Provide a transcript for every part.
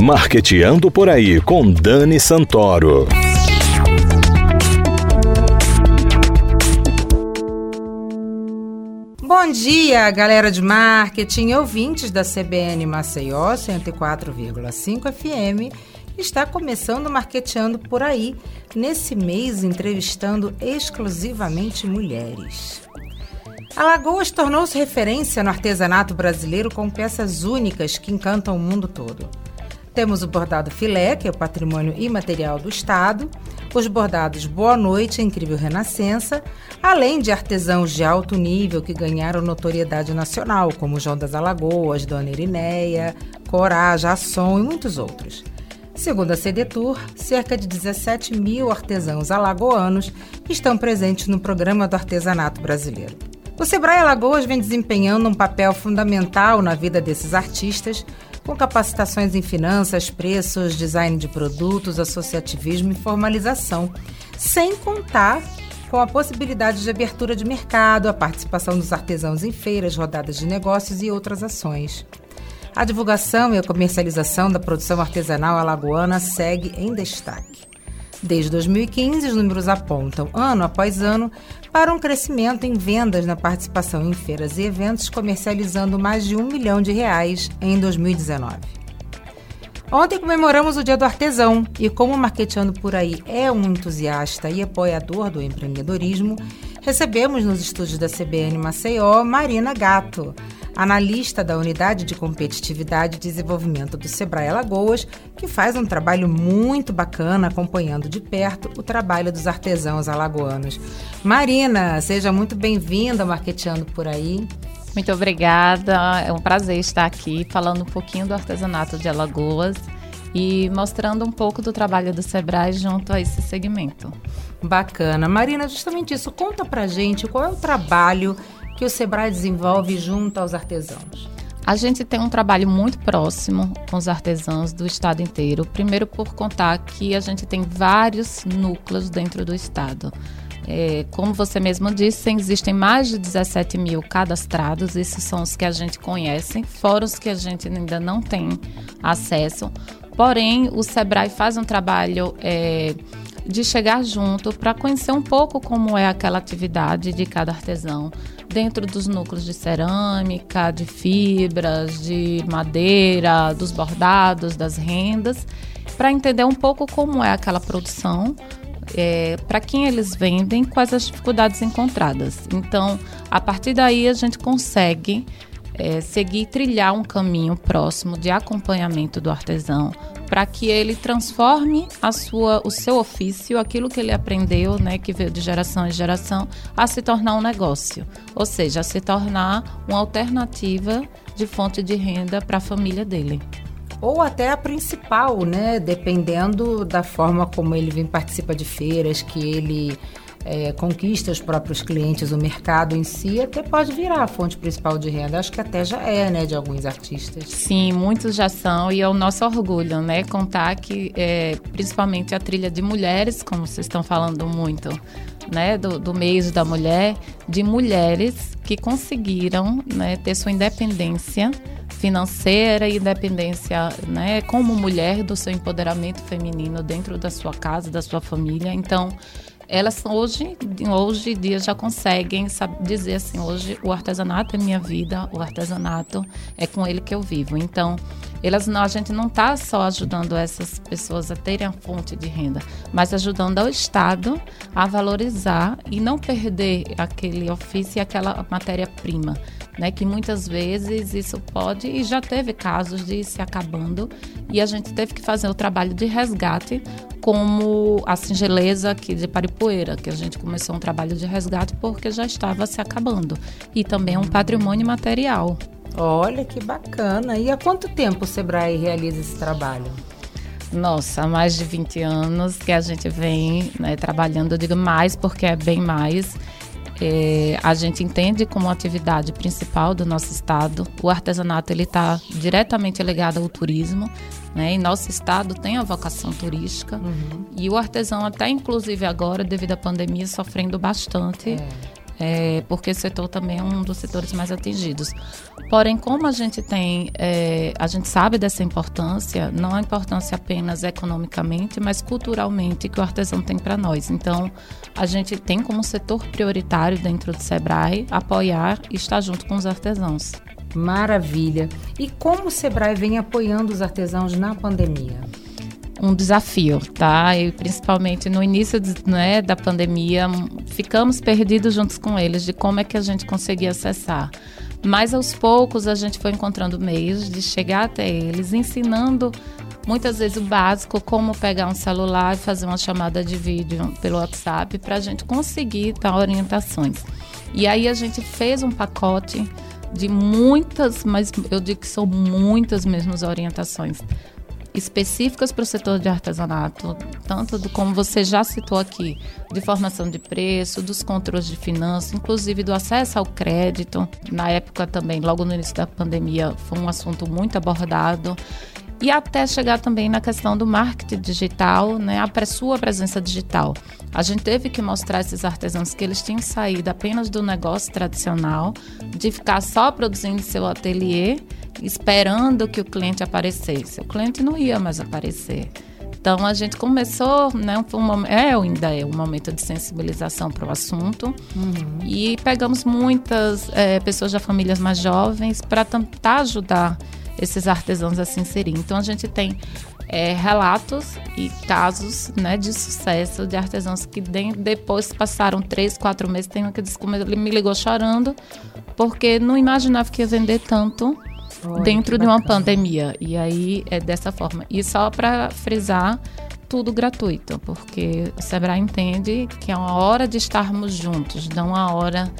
Marqueteando por aí com Dani Santoro. Bom dia, galera de marketing, ouvintes da CBN Maceió 104,5 FM. Está começando Marqueteando por aí, nesse mês entrevistando exclusivamente mulheres. Alagoas tornou-se referência no artesanato brasileiro com peças únicas que encantam o mundo todo. Temos o bordado filé, que é o patrimônio imaterial do Estado, os bordados Boa Noite, Incrível Renascença, além de artesãos de alto nível que ganharam notoriedade nacional, como João das Alagoas, Dona Irineia, Corá, Jasson e muitos outros. Segundo a CDTUR, cerca de 17 mil artesãos alagoanos estão presentes no programa do artesanato brasileiro. O Sebrae Alagoas vem desempenhando um papel fundamental na vida desses artistas, com capacitações em finanças, preços, design de produtos, associativismo e formalização, sem contar com a possibilidade de abertura de mercado, a participação dos artesãos em feiras, rodadas de negócios e outras ações. A divulgação e a comercialização da produção artesanal alagoana segue em destaque. Desde 2015, os números apontam, ano após ano, para um crescimento em vendas na participação em feiras e eventos, comercializando mais de um milhão de reais em 2019. Ontem comemoramos o Dia do Artesão e, como o Marqueteando por Aí é um entusiasta e apoiador do empreendedorismo, recebemos nos estúdios da CBN Maceió Marina Gato, analista da Unidade de Competitividade e Desenvolvimento do Sebrae Alagoas, que faz um trabalho muito bacana acompanhando de perto o trabalho dos artesãos alagoanos. Marina, seja muito bem-vinda Marqueteando por aí. Muito obrigada, é um prazer estar aqui falando um pouquinho do artesanato de Alagoas e mostrando um pouco do trabalho do Sebrae junto a esse segmento. Bacana. Marina, justamente isso, conta pra gente qual é o trabalho que o Sebrae desenvolve junto aos artesãos? A gente tem um trabalho muito próximo com os artesãos do estado inteiro. Primeiro, por contar que a gente tem vários núcleos dentro do estado. É, como você mesmo disse, existem mais de 17 mil cadastrados, esses são os que a gente conhece, fora os que a gente ainda não tem acesso. Porém, o Sebrae faz um trabalho. É, de chegar junto para conhecer um pouco como é aquela atividade de cada artesão dentro dos núcleos de cerâmica, de fibras, de madeira, dos bordados, das rendas, para entender um pouco como é aquela produção, é, para quem eles vendem, quais as dificuldades encontradas. Então, a partir daí a gente consegue é, seguir trilhar um caminho próximo de acompanhamento do artesão para que ele transforme a sua, o seu ofício, aquilo que ele aprendeu, né, que veio de geração em geração, a se tornar um negócio, ou seja, a se tornar uma alternativa de fonte de renda para a família dele ou até a principal, né? Dependendo da forma como ele vem participa de feiras, que ele é, conquista os próprios clientes, o mercado em si, até pode virar a fonte principal de renda. Acho que até já é, né, de alguns artistas. Sim, muitos já são e é o nosso orgulho, né, contar que é, principalmente a trilha de mulheres, como vocês estão falando muito, né, do, do mês da mulher, de mulheres que conseguiram, né, ter sua independência financeira e independência, né, como mulher do seu empoderamento feminino dentro da sua casa, da sua família. Então, elas hoje, hoje em dia já conseguem sabe, dizer assim, hoje o artesanato é minha vida, o artesanato é com ele que eu vivo. Então, elas não, a gente não está só ajudando essas pessoas a terem a fonte de renda, mas ajudando ao Estado a valorizar e não perder aquele ofício e aquela matéria-prima né? Que muitas vezes isso pode e já teve casos de se acabando e a gente teve que fazer o trabalho de resgate, como a singeleza aqui de Paripoeira, que a gente começou um trabalho de resgate porque já estava se acabando e também é um patrimônio material. Olha que bacana! E há quanto tempo o Sebrae realiza esse trabalho? Nossa, há mais de 20 anos que a gente vem né, trabalhando, eu digo mais porque é bem mais. É, a gente entende como atividade principal do nosso estado. O artesanato ele está diretamente ligado ao turismo, né? E nosso estado tem a vocação turística uhum. e o artesão até inclusive agora devido à pandemia sofrendo bastante. É. é, porque o setor também é um dos setores mais atingidos. Porém, como a gente tem, é, a gente sabe dessa importância, não a importância apenas economicamente, mas culturalmente que o artesão tem para nós. Então, a gente tem como setor prioritário dentro do Sebrae apoiar e estar junto com os artesãos. Maravilha. E como o Sebrae vem apoiando os artesãos na pandemia? um desafio, tá? E principalmente no início né, da pandemia, ficamos perdidos juntos com eles de como é que a gente conseguia acessar. Mas aos poucos a gente foi encontrando meios de chegar até eles, ensinando muitas vezes o básico, como pegar um celular e fazer uma chamada de vídeo pelo WhatsApp para a gente conseguir dar orientações. E aí a gente fez um pacote de muitas, mas eu digo que são muitas mesmo orientações específicas para o setor de artesanato, tanto do, como você já citou aqui, de formação de preço, dos controles de finanças, inclusive do acesso ao crédito. Na época também, logo no início da pandemia, foi um assunto muito abordado e até chegar também na questão do marketing digital, né, a sua presença digital. A gente teve que mostrar esses artesãos que eles tinham saído apenas do negócio tradicional, de ficar só produzindo seu ateliê, esperando que o cliente aparecesse. O cliente não ia mais aparecer. Então a gente começou, né, foi um, é ainda é um momento de sensibilização para o assunto uhum. e pegamos muitas é, pessoas de famílias mais jovens para tentar ajudar esses artesãos a se inserir. Então a gente tem é, relatos e casos né, de sucesso de artesãos que de, depois passaram três, quatro meses, tem um que ele me ligou chorando porque não imaginava que ia vender tanto Oi, dentro de uma pandemia. E aí é dessa forma. E só para frisar, tudo gratuito, porque o Sebrae entende que é uma hora de estarmos juntos, não uma hora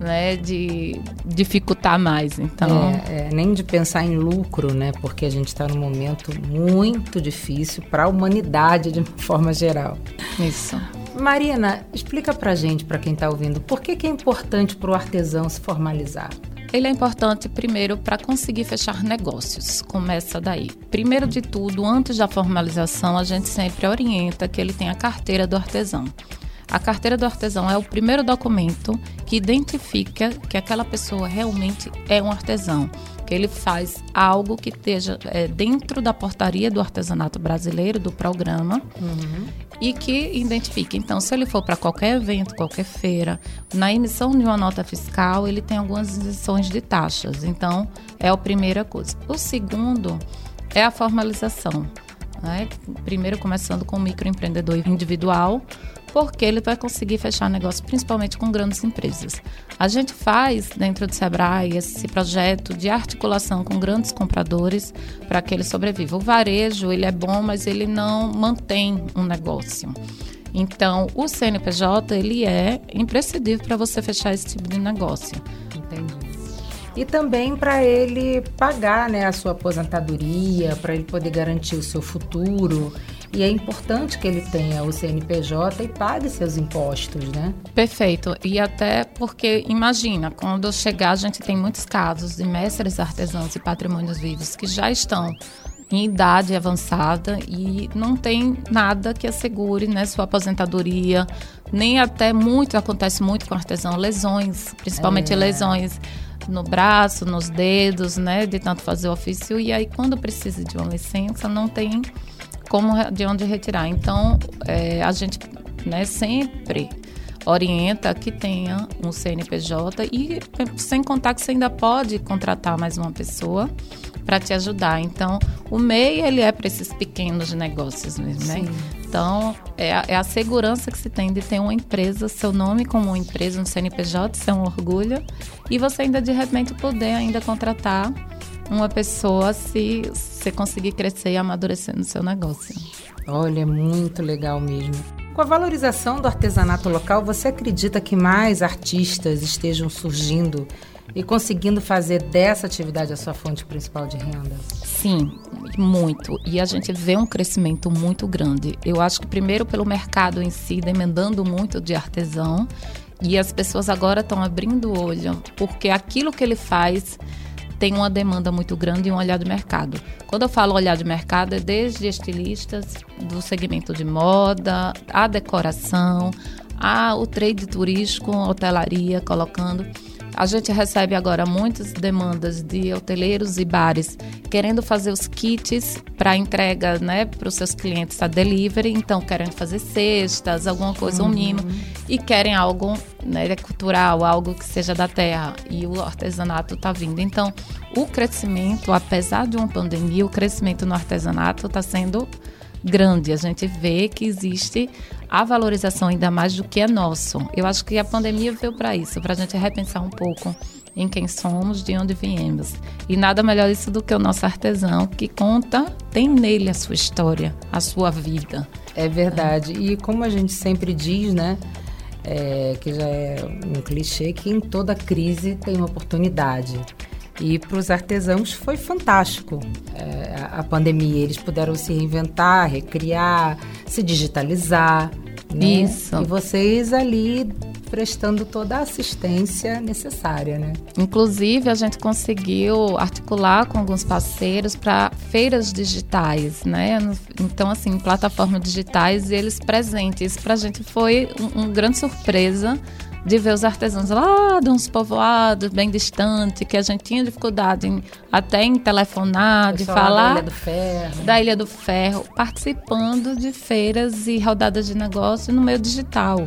né, de dificultar mais. Então, é, é, nem de pensar em lucro, né, porque a gente está num momento muito difícil para a humanidade de forma geral. Isso. Marina, explica para gente, para quem está ouvindo, por que, que é importante para o artesão se formalizar? Ele é importante primeiro para conseguir fechar negócios. Começa daí. Primeiro de tudo, antes da formalização, a gente sempre orienta que ele tenha a carteira do artesão. A carteira do artesão é o primeiro documento que identifica que aquela pessoa realmente é um artesão, que ele faz algo que esteja é, dentro da portaria do artesanato brasileiro, do programa, uhum. e que identifique. Então, se ele for para qualquer evento, qualquer feira, na emissão de uma nota fiscal, ele tem algumas isenções de taxas. Então, é a primeira coisa. O segundo é a formalização. Né? Primeiro, começando com o microempreendedor individual, porque ele vai conseguir fechar negócio principalmente com grandes empresas. A gente faz dentro do Sebrae esse projeto de articulação com grandes compradores para que ele sobreviva. O varejo, ele é bom, mas ele não mantém um negócio. Então, o CNPJ, ele é imprescindível para você fechar esse tipo de negócio. Entendi e também para ele pagar né, a sua aposentadoria, para ele poder garantir o seu futuro. E é importante que ele tenha o CNPJ e pague seus impostos, né? Perfeito. E até porque, imagina, quando chegar, a gente tem muitos casos de mestres artesãos e patrimônios vivos que já estão em idade avançada e não tem nada que assegure né, sua aposentadoria, nem até muito, acontece muito com artesão, lesões, principalmente é. lesões no braço, nos dedos, né, de tanto fazer o ofício, e aí quando precisa de uma licença, não tem como de onde retirar. Então, é, a gente né, sempre orienta que tenha um CNPJ e sem contar que você ainda pode contratar mais uma pessoa para te ajudar. Então, o MEI ele é para esses pequenos negócios mesmo, né? Então, é a, é a, segurança que se tem de ter uma empresa, seu nome como empresa, um CNPJ, isso é um orgulho, e você ainda de repente poder ainda contratar uma pessoa se você conseguir crescer e amadurecer no seu negócio. Olha, muito legal mesmo. Com a valorização do artesanato local, você acredita que mais artistas estejam surgindo e conseguindo fazer dessa atividade a sua fonte principal de renda? Sim, muito. E a gente vê um crescimento muito grande. Eu acho que primeiro pelo mercado em si, demandando muito de artesão, e as pessoas agora estão abrindo o olho, porque aquilo que ele faz tem uma demanda muito grande e um olhar de mercado. Quando eu falo olhar de mercado, é desde estilistas do segmento de moda, a decoração, a, o trade turístico, hotelaria, colocando. A gente recebe agora muitas demandas de hoteleiros e bares querendo fazer os kits para entrega né, para os seus clientes a delivery, então querendo fazer cestas, alguma coisa, uhum. um mimo, e querem algo né, cultural, algo que seja da terra, e o artesanato está vindo. Então, o crescimento, apesar de uma pandemia, o crescimento no artesanato está sendo grande. A gente vê que existe a valorização ainda mais do que é nosso. Eu acho que a pandemia veio para isso, para a gente repensar um pouco em quem somos, de onde viemos. E nada melhor isso do que o nosso artesão, que conta, tem nele a sua história, a sua vida. É verdade. E como a gente sempre diz, né? É, que já é um clichê, que em toda crise tem uma oportunidade. E para os artesãos foi fantástico é, a pandemia. Eles puderam se reinventar, recriar, se digitalizar. Né? Isso. E vocês ali prestando toda a assistência necessária, né? Inclusive, a gente conseguiu articular com alguns parceiros para feiras digitais, né? Então, assim, plataformas digitais e eles presentes. Isso para a gente foi uma um grande surpresa de ver os artesãos lá de uns povoados bem distantes, que a gente tinha dificuldade em, até em telefonar, de falar. Da Ilha do Ferro. Da Ilha do Ferro, participando de feiras e rodadas de negócio no meio digital.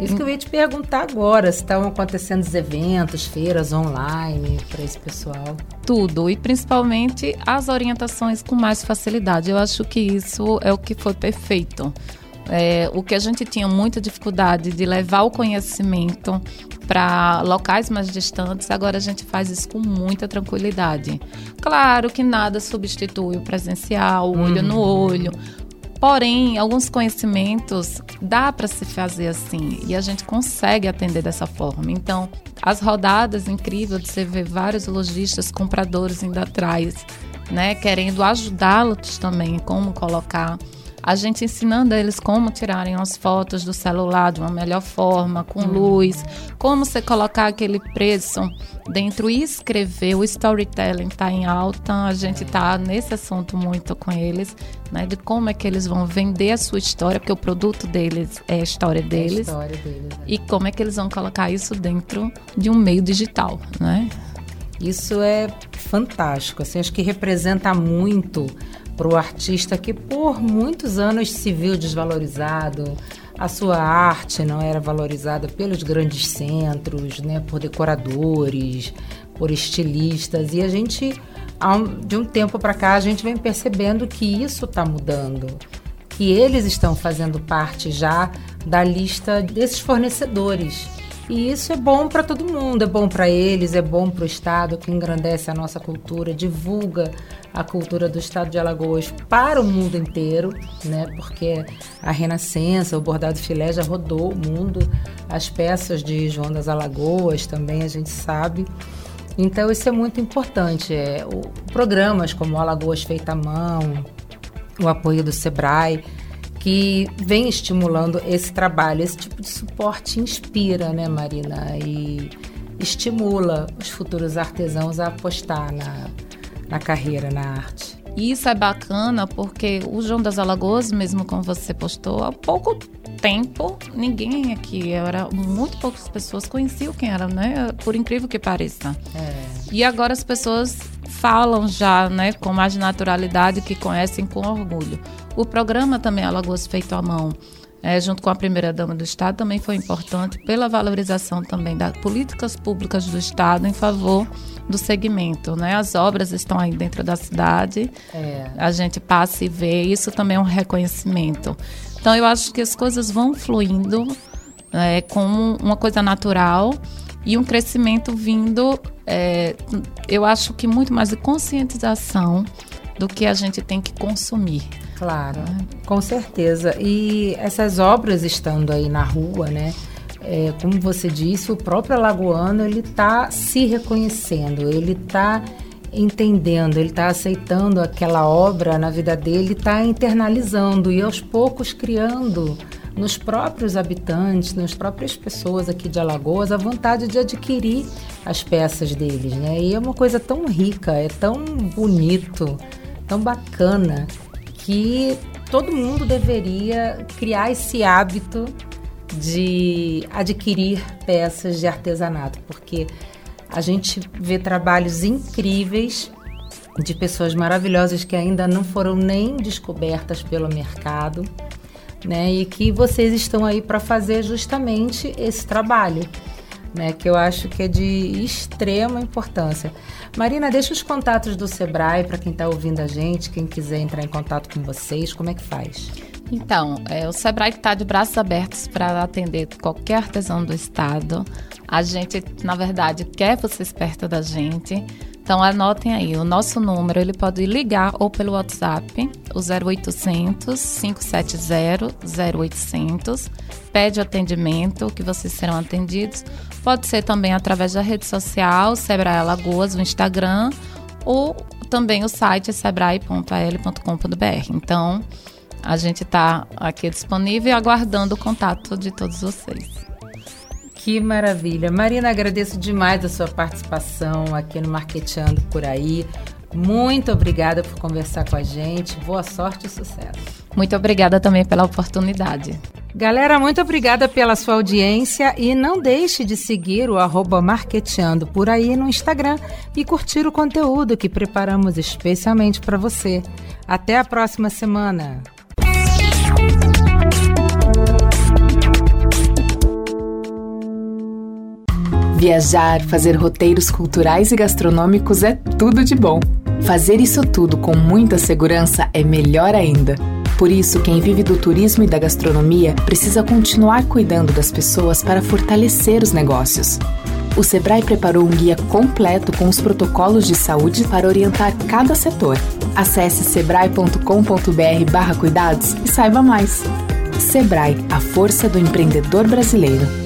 Isso que eu ia te perguntar agora, se estão acontecendo os eventos, feiras online para esse pessoal. Tudo, e principalmente as orientações com mais facilidade. Eu acho que isso é o que foi perfeito. É, o que a gente tinha muita dificuldade de levar o conhecimento para locais mais distantes, agora a gente faz isso com muita tranquilidade. Claro que nada substitui o presencial, o olho uhum. no olho. Porém, alguns conhecimentos dá para se fazer assim e a gente consegue atender dessa forma. Então, as rodadas incrível de você ver vários lojistas, compradores indo atrás, né, querendo ajudá-los também como colocar a gente ensinando eles como tirarem as fotos do celular de uma melhor forma, com luz, como você colocar aquele preço dentro e escrever. O storytelling está em alta, a gente está nesse assunto muito com eles, né, de como é que eles vão vender a sua história, porque o produto deles é a história deles, é a história deles e como é que eles vão colocar isso dentro de um meio digital, né? Isso é fantástico, assim, acho que representa muito para o artista que por muitos anos se viu desvalorizado, a sua arte não era valorizada pelos grandes centros, né, por decoradores, por estilistas, e a gente, de um tempo para cá, a gente vem percebendo que isso está mudando, que eles estão fazendo parte já da lista desses fornecedores. E isso é bom para todo mundo, é bom para eles, é bom para o Estado, que engrandece a nossa cultura, divulga a cultura do estado de Alagoas para o mundo inteiro, né? Porque a Renascença, o bordado filé já rodou o mundo, as peças de João das Alagoas também a gente sabe. Então isso é muito importante. É, o, programas como Alagoas Feita à Mão, o apoio do Sebrae, que vem estimulando esse trabalho, esse tipo de suporte inspira, né, Marina? E estimula os futuros artesãos a apostar na, na carreira, na arte. Isso é bacana porque o João das Alagoas, mesmo como você postou, há pouco tempo, ninguém aqui, era muito poucas pessoas conheciam quem era, né? Por incrível que pareça. É. E agora as pessoas falam já, né, com mais naturalidade, que conhecem com orgulho. O programa também Alagoas Feito à Mão é, junto com a primeira-dama do Estado, também foi importante pela valorização também das políticas públicas do Estado em favor do segmento. Né? As obras estão aí dentro da cidade, é. a gente passa e vê, isso também é um reconhecimento. Então, eu acho que as coisas vão fluindo é, como uma coisa natural e um crescimento vindo, é, eu acho que muito mais de conscientização do que a gente tem que consumir. Claro, com certeza. E essas obras estando aí na rua, né? É, como você disse, o próprio alagoano ele está se reconhecendo, ele está entendendo, ele está aceitando aquela obra na vida dele, está internalizando e aos poucos criando nos próprios habitantes, nas próprias pessoas aqui de Alagoas, a vontade de adquirir as peças deles, né? E é uma coisa tão rica, é tão bonito, tão bacana que todo mundo deveria criar esse hábito de adquirir peças de artesanato, porque a gente vê trabalhos incríveis de pessoas maravilhosas que ainda não foram nem descobertas pelo mercado, né? E que vocês estão aí para fazer justamente esse trabalho, né? Que eu acho que é de extrema importância. Marina, deixa os contatos do Sebrae para quem está ouvindo a gente, quem quiser entrar em contato com vocês, como é que faz? Então, é, o Sebrae está de braços abertos para atender qualquer artesão do estado. A gente, na verdade, quer vocês perto da gente. Então anotem aí, o nosso número, ele pode ligar ou pelo WhatsApp, o 0800 570 0800. Pede atendimento, que vocês serão atendidos. Pode ser também através da rede social, Sebrae Alagoas, o Instagram, ou também o site sebrae.al.com.br. Então, a gente está aqui disponível aguardando o contato de todos vocês. Que maravilha. Marina, agradeço demais a sua participação aqui no Marqueteando por aí. Muito obrigada por conversar com a gente. Boa sorte e sucesso. Muito obrigada também pela oportunidade. Galera, muito obrigada pela sua audiência e não deixe de seguir o arroba Marqueteando por aí no Instagram e curtir o conteúdo que preparamos especialmente para você. Até a próxima semana! Viajar, fazer roteiros culturais e gastronômicos é tudo de bom. Fazer isso tudo com muita segurança é melhor ainda. Por isso, quem vive do turismo e da gastronomia precisa continuar cuidando das pessoas para fortalecer os negócios. O Sebrae preparou um guia completo com os protocolos de saúde para orientar cada setor. Acesse sebrae.com.br/cuidados e saiba mais. Sebrae, a força do empreendedor brasileiro.